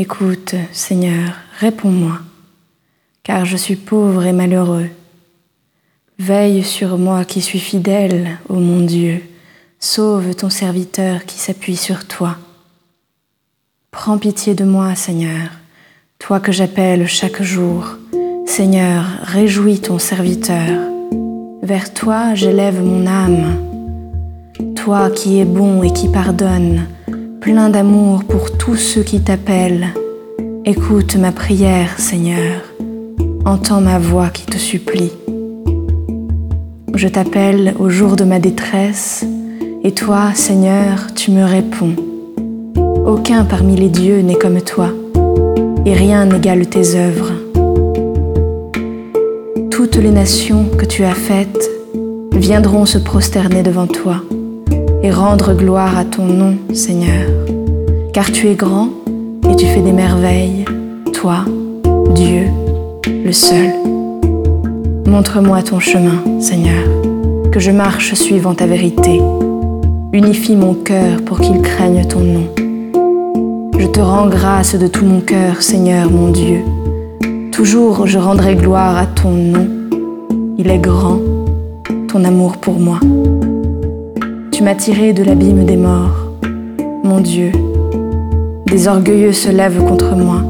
Écoute, Seigneur, réponds-moi, car je suis pauvre et malheureux. Veille sur moi qui suis fidèle, ô mon Dieu, sauve ton serviteur qui s'appuie sur toi. Prends pitié de moi, Seigneur, toi que j'appelle chaque jour. Seigneur, réjouis ton serviteur. Vers toi j'élève mon âme. Toi qui es bon et qui pardonne, plein d'amour pour tous ceux qui t'appellent. Écoute ma prière, Seigneur. Entends ma voix qui te supplie. Je t'appelle au jour de ma détresse, et toi, Seigneur, tu me réponds. Aucun parmi les dieux n'est comme toi, et rien n'égale tes œuvres. Toutes les nations que tu as faites viendront se prosterner devant toi et rendre gloire à ton nom, Seigneur, car tu es grand et tu fais des merveilles, toi, Dieu, le seul. Montre-moi ton chemin, Seigneur, que je marche suivant ta vérité. Unifie mon cœur pour qu'il craigne ton nom. Je te rends grâce de tout mon cœur, Seigneur mon Dieu. Toujours je rendrai gloire à ton nom. Il est grand, ton amour pour moi. Tu m'as tiré de l'abîme des morts. Mon Dieu, des orgueilleux se lèvent contre moi.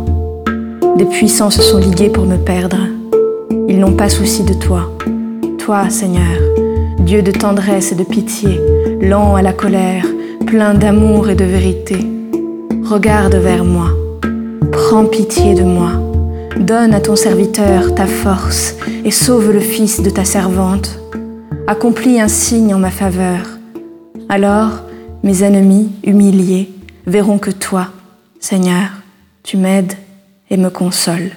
Des puissants se sont ligués pour me perdre. Ils n'ont pas souci de toi. Toi, Seigneur, Dieu de tendresse et de pitié, lent à la colère, plein d'amour et de vérité. Regarde vers moi. Prends pitié de moi. Donne à ton serviteur ta force et sauve le fils de ta servante. Accomplis un signe en ma faveur alors mes ennemis, humiliés, verront que toi, Seigneur, tu m'aides et me consoles.